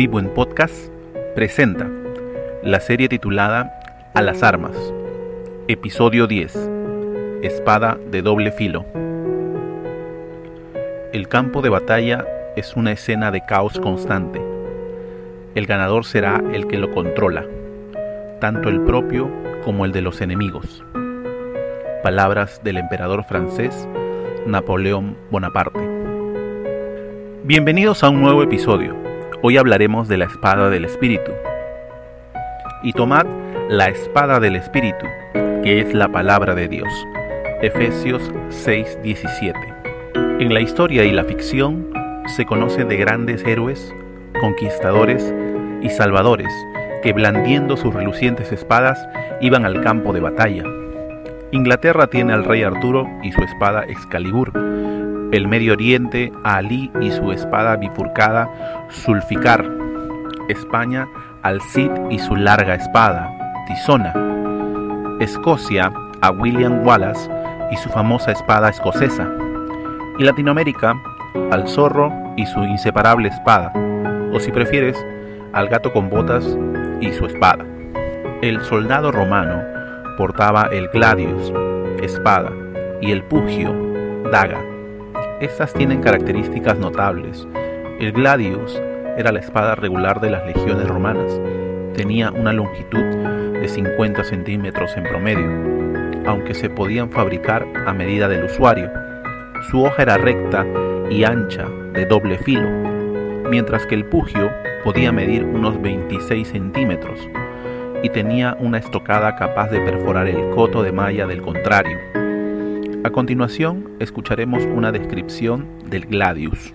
Vivo en Podcast presenta la serie titulada A las Armas, episodio 10, Espada de doble filo. El campo de batalla es una escena de caos constante. El ganador será el que lo controla, tanto el propio como el de los enemigos. Palabras del emperador francés Napoleón Bonaparte. Bienvenidos a un nuevo episodio. Hoy hablaremos de la espada del Espíritu. Y tomad la espada del Espíritu, que es la palabra de Dios. Efesios 6:17. En la historia y la ficción se conoce de grandes héroes, conquistadores y salvadores que blandiendo sus relucientes espadas iban al campo de batalla Inglaterra tiene al rey Arturo y su espada Excalibur. El Medio Oriente Ali y su espada bifurcada Sulficar. España al Cid y su larga espada Tizona. Escocia a William Wallace y su famosa espada escocesa. Y Latinoamérica al zorro y su inseparable espada. O si prefieres, al gato con botas y su espada. El soldado romano portaba el gladius, espada, y el pugio, daga. Estas tienen características notables. El gladius era la espada regular de las legiones romanas. Tenía una longitud de 50 centímetros en promedio, aunque se podían fabricar a medida del usuario. Su hoja era recta y ancha, de doble filo, mientras que el pugio podía medir unos 26 centímetros y tenía una estocada capaz de perforar el coto de malla del contrario. A continuación, escucharemos una descripción del gladius.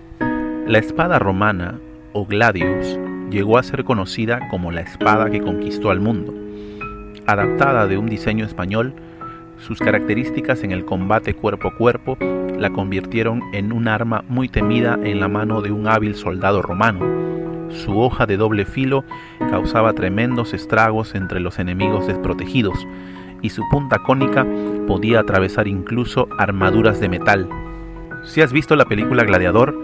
La espada romana, o gladius, llegó a ser conocida como la espada que conquistó al mundo. Adaptada de un diseño español, sus características en el combate cuerpo a cuerpo la convirtieron en un arma muy temida en la mano de un hábil soldado romano su hoja de doble filo causaba tremendos estragos entre los enemigos desprotegidos, y su punta cónica podía atravesar incluso armaduras de metal. Si has visto la película Gladiador,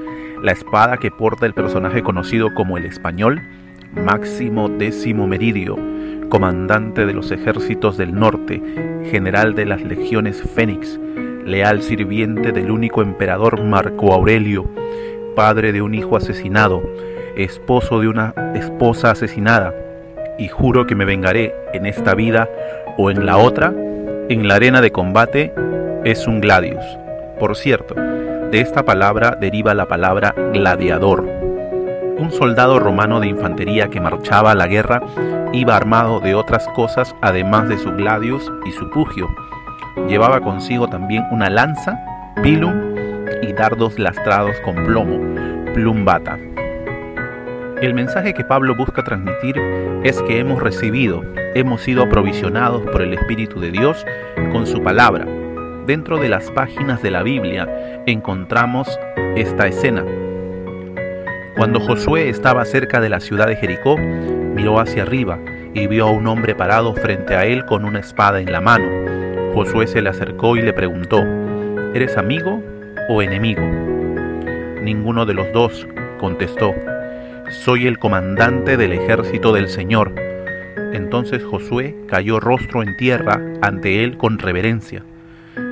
la espada que porta el personaje conocido como el español, Máximo Décimo Meridio, comandante de los ejércitos del norte, general de las legiones Fénix, leal sirviente del único emperador Marco Aurelio, padre de un hijo asesinado, esposo de una esposa asesinada, y juro que me vengaré en esta vida o en la otra, en la arena de combate, es un gladius. Por cierto, de esta palabra deriva la palabra gladiador. Un soldado romano de infantería que marchaba a la guerra iba armado de otras cosas además de su gladius y su pugio. Llevaba consigo también una lanza, pilum y dardos lastrados con plomo, plumbata. El mensaje que Pablo busca transmitir es que hemos recibido, hemos sido aprovisionados por el Espíritu de Dios con su palabra. Dentro de las páginas de la Biblia encontramos esta escena. Cuando Josué estaba cerca de la ciudad de Jericó, miró hacia arriba y vio a un hombre parado frente a él con una espada en la mano. Josué se le acercó y le preguntó, ¿eres amigo o enemigo? Ninguno de los dos, contestó soy el comandante del ejército del Señor. Entonces Josué cayó rostro en tierra ante él con reverencia.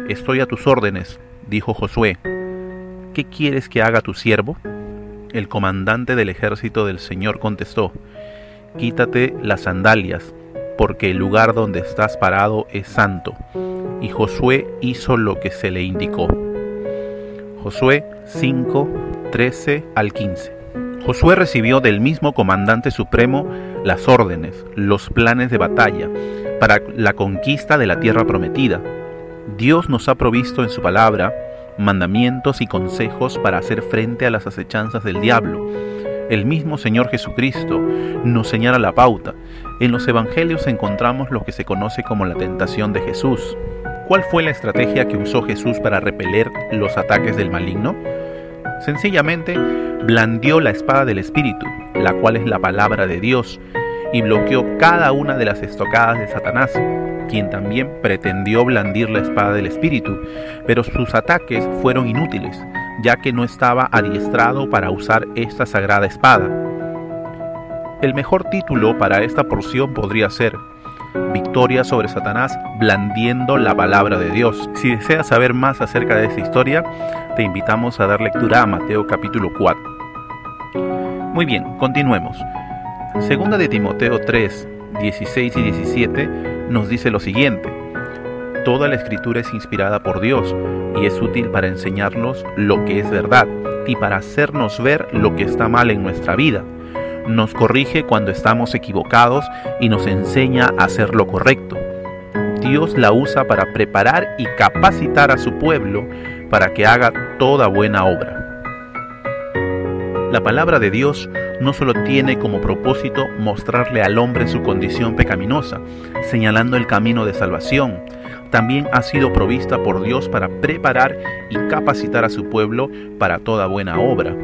Estoy a tus órdenes, dijo Josué. ¿Qué quieres que haga tu siervo? El comandante del ejército del Señor contestó, Quítate las sandalias, porque el lugar donde estás parado es santo. Y Josué hizo lo que se le indicó. Josué 5, 13 al 15. Josué recibió del mismo comandante supremo las órdenes, los planes de batalla para la conquista de la tierra prometida. Dios nos ha provisto en su palabra mandamientos y consejos para hacer frente a las acechanzas del diablo. El mismo Señor Jesucristo nos señala la pauta. En los evangelios encontramos lo que se conoce como la tentación de Jesús. ¿Cuál fue la estrategia que usó Jesús para repeler los ataques del maligno? Sencillamente blandió la espada del Espíritu, la cual es la palabra de Dios, y bloqueó cada una de las estocadas de Satanás, quien también pretendió blandir la espada del Espíritu, pero sus ataques fueron inútiles, ya que no estaba adiestrado para usar esta sagrada espada. El mejor título para esta porción podría ser Victoria sobre Satanás blandiendo la palabra de Dios. Si deseas saber más acerca de esta historia, te invitamos a dar lectura a Mateo capítulo 4. Muy bien, continuemos. Segunda de Timoteo 3, 16 y 17 nos dice lo siguiente. Toda la escritura es inspirada por Dios y es útil para enseñarnos lo que es verdad y para hacernos ver lo que está mal en nuestra vida nos corrige cuando estamos equivocados y nos enseña a hacer lo correcto. Dios la usa para preparar y capacitar a su pueblo para que haga toda buena obra. La palabra de Dios no solo tiene como propósito mostrarle al hombre su condición pecaminosa, señalando el camino de salvación, también ha sido provista por Dios para preparar y capacitar a su pueblo para toda buena obra.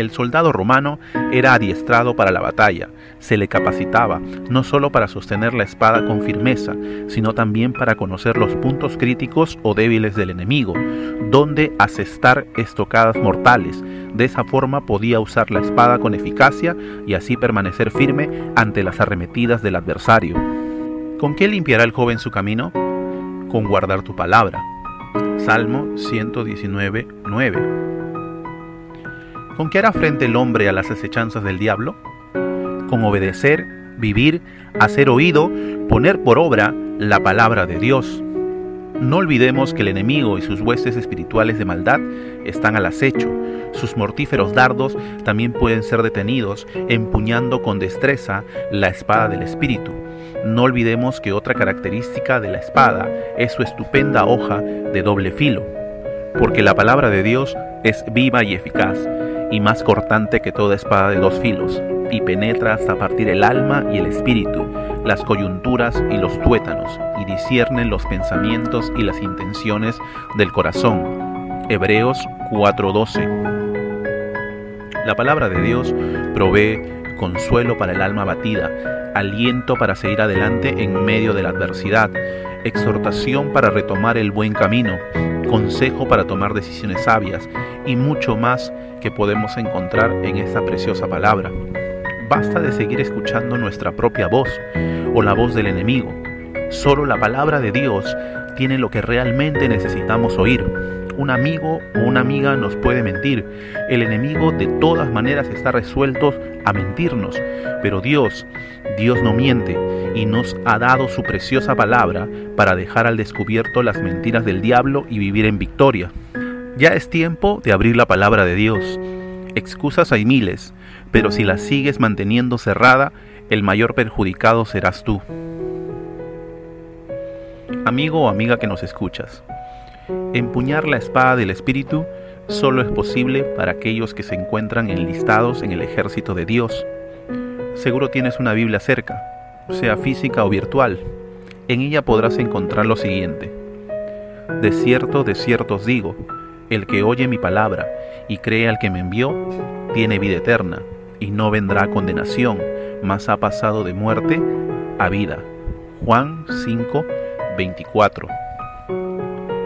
El soldado romano era adiestrado para la batalla, se le capacitaba no solo para sostener la espada con firmeza, sino también para conocer los puntos críticos o débiles del enemigo, donde asestar estocadas mortales. De esa forma podía usar la espada con eficacia y así permanecer firme ante las arremetidas del adversario. ¿Con qué limpiará el joven su camino? Con guardar tu palabra. Salmo 119, 9. ¿Con qué hará frente el hombre a las acechanzas del diablo? Con obedecer, vivir, hacer oído, poner por obra la palabra de Dios. No olvidemos que el enemigo y sus huestes espirituales de maldad están al acecho. Sus mortíferos dardos también pueden ser detenidos empuñando con destreza la espada del Espíritu. No olvidemos que otra característica de la espada es su estupenda hoja de doble filo, porque la palabra de Dios es viva y eficaz y más cortante que toda espada de dos filos, y penetra hasta partir el alma y el espíritu, las coyunturas y los tuétanos, y discierne los pensamientos y las intenciones del corazón. Hebreos 4:12. La palabra de Dios provee consuelo para el alma batida, aliento para seguir adelante en medio de la adversidad, exhortación para retomar el buen camino, consejo para tomar decisiones sabias y mucho más que podemos encontrar en esta preciosa palabra. Basta de seguir escuchando nuestra propia voz o la voz del enemigo. Solo la palabra de Dios tiene lo que realmente necesitamos oír. Un amigo o una amiga nos puede mentir. El enemigo de todas maneras está resuelto a mentirnos. Pero Dios, Dios no miente y nos ha dado su preciosa palabra para dejar al descubierto las mentiras del diablo y vivir en victoria. Ya es tiempo de abrir la palabra de Dios. Excusas hay miles, pero si la sigues manteniendo cerrada, el mayor perjudicado serás tú. Amigo o amiga que nos escuchas, empuñar la espada del Espíritu solo es posible para aquellos que se encuentran enlistados en el ejército de Dios. Seguro tienes una Biblia cerca, sea física o virtual. En ella podrás encontrar lo siguiente. De cierto, de cierto os digo, el que oye mi palabra y cree al que me envió, tiene vida eterna, y no vendrá condenación, mas ha pasado de muerte a vida. Juan 5, 24.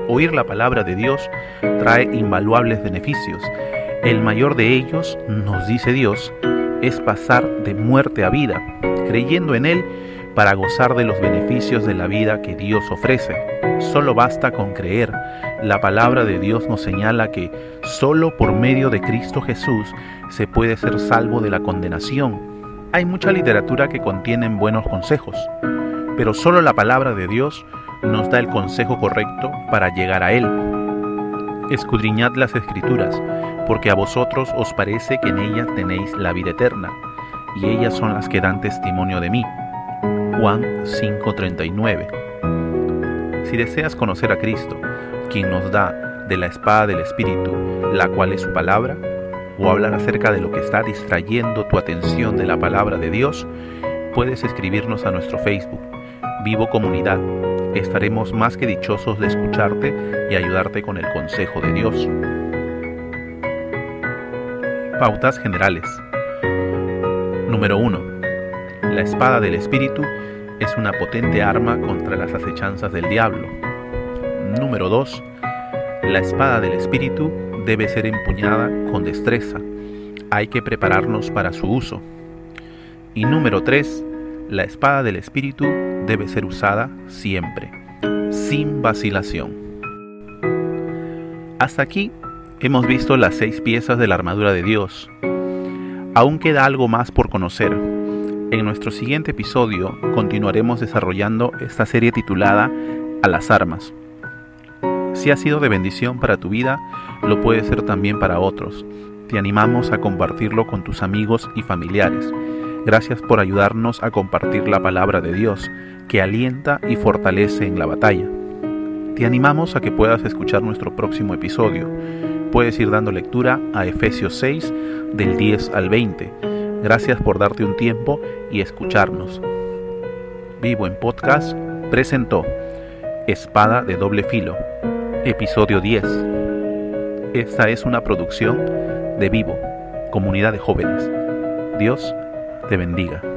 Oír la palabra de Dios trae invaluables beneficios. El mayor de ellos, nos dice Dios, es pasar de muerte a vida, creyendo en Él para gozar de los beneficios de la vida que Dios ofrece. Solo basta con creer. La palabra de Dios nos señala que solo por medio de Cristo Jesús se puede ser salvo de la condenación. Hay mucha literatura que contiene buenos consejos, pero solo la palabra de Dios nos da el consejo correcto para llegar a Él. Escudriñad las escrituras, porque a vosotros os parece que en ellas tenéis la vida eterna, y ellas son las que dan testimonio de mí. Juan 5:39. Si deseas conocer a Cristo, quien nos da de la espada del Espíritu, la cual es su palabra, o hablar acerca de lo que está distrayendo tu atención de la palabra de Dios, puedes escribirnos a nuestro Facebook, Vivo Comunidad. Estaremos más que dichosos de escucharte y ayudarte con el consejo de Dios. Pautas generales. Número 1 la espada del Espíritu es una potente arma contra las acechanzas del diablo. Número 2. La espada del Espíritu debe ser empuñada con destreza. Hay que prepararnos para su uso. Y número 3, la espada del Espíritu debe ser usada siempre, sin vacilación. Hasta aquí hemos visto las seis piezas de la armadura de Dios. Aún queda algo más por conocer. En nuestro siguiente episodio continuaremos desarrollando esta serie titulada A las armas. Si ha sido de bendición para tu vida, lo puede ser también para otros. Te animamos a compartirlo con tus amigos y familiares. Gracias por ayudarnos a compartir la palabra de Dios, que alienta y fortalece en la batalla. Te animamos a que puedas escuchar nuestro próximo episodio. Puedes ir dando lectura a Efesios 6 del 10 al 20. Gracias por darte un tiempo y escucharnos. Vivo en Podcast presentó Espada de doble filo Episodio 10. Esta es una producción de Vivo, comunidad de jóvenes. Dios te bendiga.